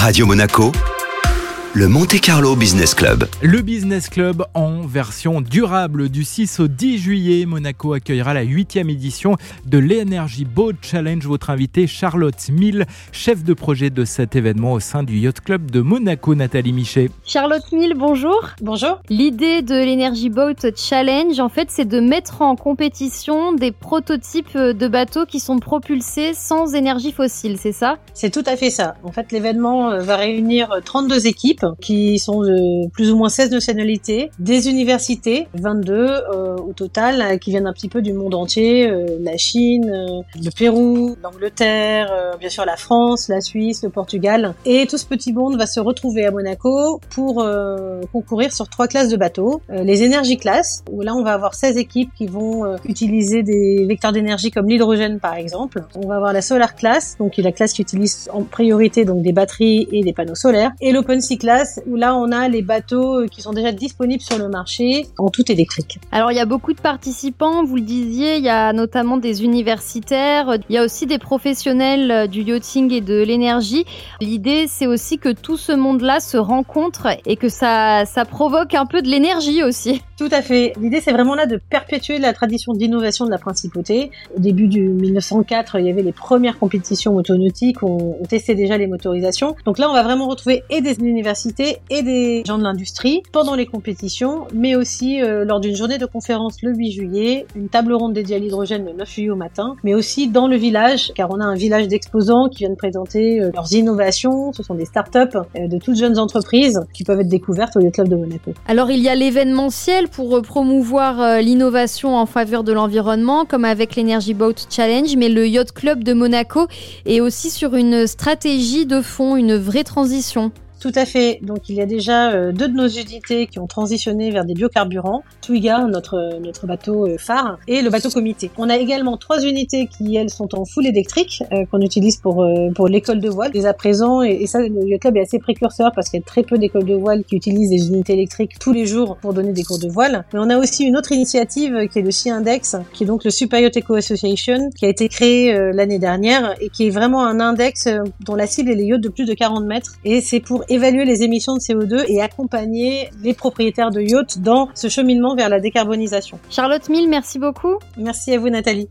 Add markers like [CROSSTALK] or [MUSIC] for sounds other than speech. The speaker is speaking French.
Radio Monaco, le Monte Carlo Business Club. Le Business Club en version durable du 6 au 10 juillet. Monaco accueillera la huitième édition de l'Energy Boat Challenge. Votre invité Charlotte Mille, chef de projet de cet événement au sein du Yacht Club de Monaco, Nathalie Michet. Charlotte Mille, bonjour. Bonjour. L'idée de l'Energy Boat Challenge, en fait, c'est de mettre en compétition des prototypes de bateaux qui sont propulsés sans énergie fossile, c'est ça? C'est tout à fait ça. En fait, l'événement euh, va réunir 32 équipes qui sont de plus ou moins 16 nationalités, des universités, 22 euh, au total, euh, qui viennent un petit peu du monde entier, euh, la Chine, le Pérou, l'Angleterre, bien sûr la France, la Suisse, le Portugal. Et tout ce petit monde va se retrouver à Monaco pour concourir sur trois classes de bateaux. Les énergies classes, où là on va avoir 16 équipes qui vont utiliser des vecteurs d'énergie comme l'hydrogène par exemple. On va avoir la solar class, donc qui est la classe qui utilise en priorité donc des batteries et des panneaux solaires. Et l'open sea où là on a les bateaux euh, qui sont déjà disponibles sur le marché en tout électrique. Alors, il y a beaucoup de participants, vous le disiez, il y a notamment des universitaires, il y a aussi des professionnels euh, du yachting et de l'énergie. L'idée, c'est aussi que tout ce monde-là se rencontre et que ça, ça provoque un peu de l'énergie aussi. [LAUGHS] Tout à fait. L'idée, c'est vraiment là de perpétuer la tradition d'innovation de la principauté. Au début du 1904, il y avait les premières compétitions motonautiques, on, on testait déjà les motorisations. Donc là, on va vraiment retrouver et des et des gens de l'industrie pendant les compétitions, mais aussi euh, lors d'une journée de conférence le 8 juillet, une table ronde dédiée à l'hydrogène le 9 juillet au matin, mais aussi dans le village, car on a un village d'exposants qui viennent présenter euh, leurs innovations. Ce sont des startups euh, de toutes jeunes entreprises qui peuvent être découvertes au Yacht Club de Monaco. Alors il y a l'événementiel pour promouvoir l'innovation en faveur de l'environnement, comme avec l'Energy Boat Challenge, mais le Yacht Club de Monaco est aussi sur une stratégie de fond, une vraie transition. Tout à fait. Donc il y a déjà euh, deux de nos unités qui ont transitionné vers des biocarburants, Twiga, notre notre bateau euh, phare, et le bateau comité. On a également trois unités qui elles sont en full électrique euh, qu'on utilise pour pour l'école de voile dès à présent et, ça le yacht club est assez précurseur parce qu'il y a très peu d'écoles de voile qui utilisent des unités électriques tous les jours pour donner des cours de voile. Mais on a aussi une autre initiative qui est le Sea Index, qui est donc le Super Yacht Eco Association, qui a été créé l'année dernière et qui est vraiment un index dont la cible est les yachts de plus de 40 mètres et c'est pour évaluer les émissions de CO2 et accompagner les propriétaires de yachts dans ce cheminement vers la décarbonisation. Charlotte Mille, merci beaucoup. Merci à vous Nathalie.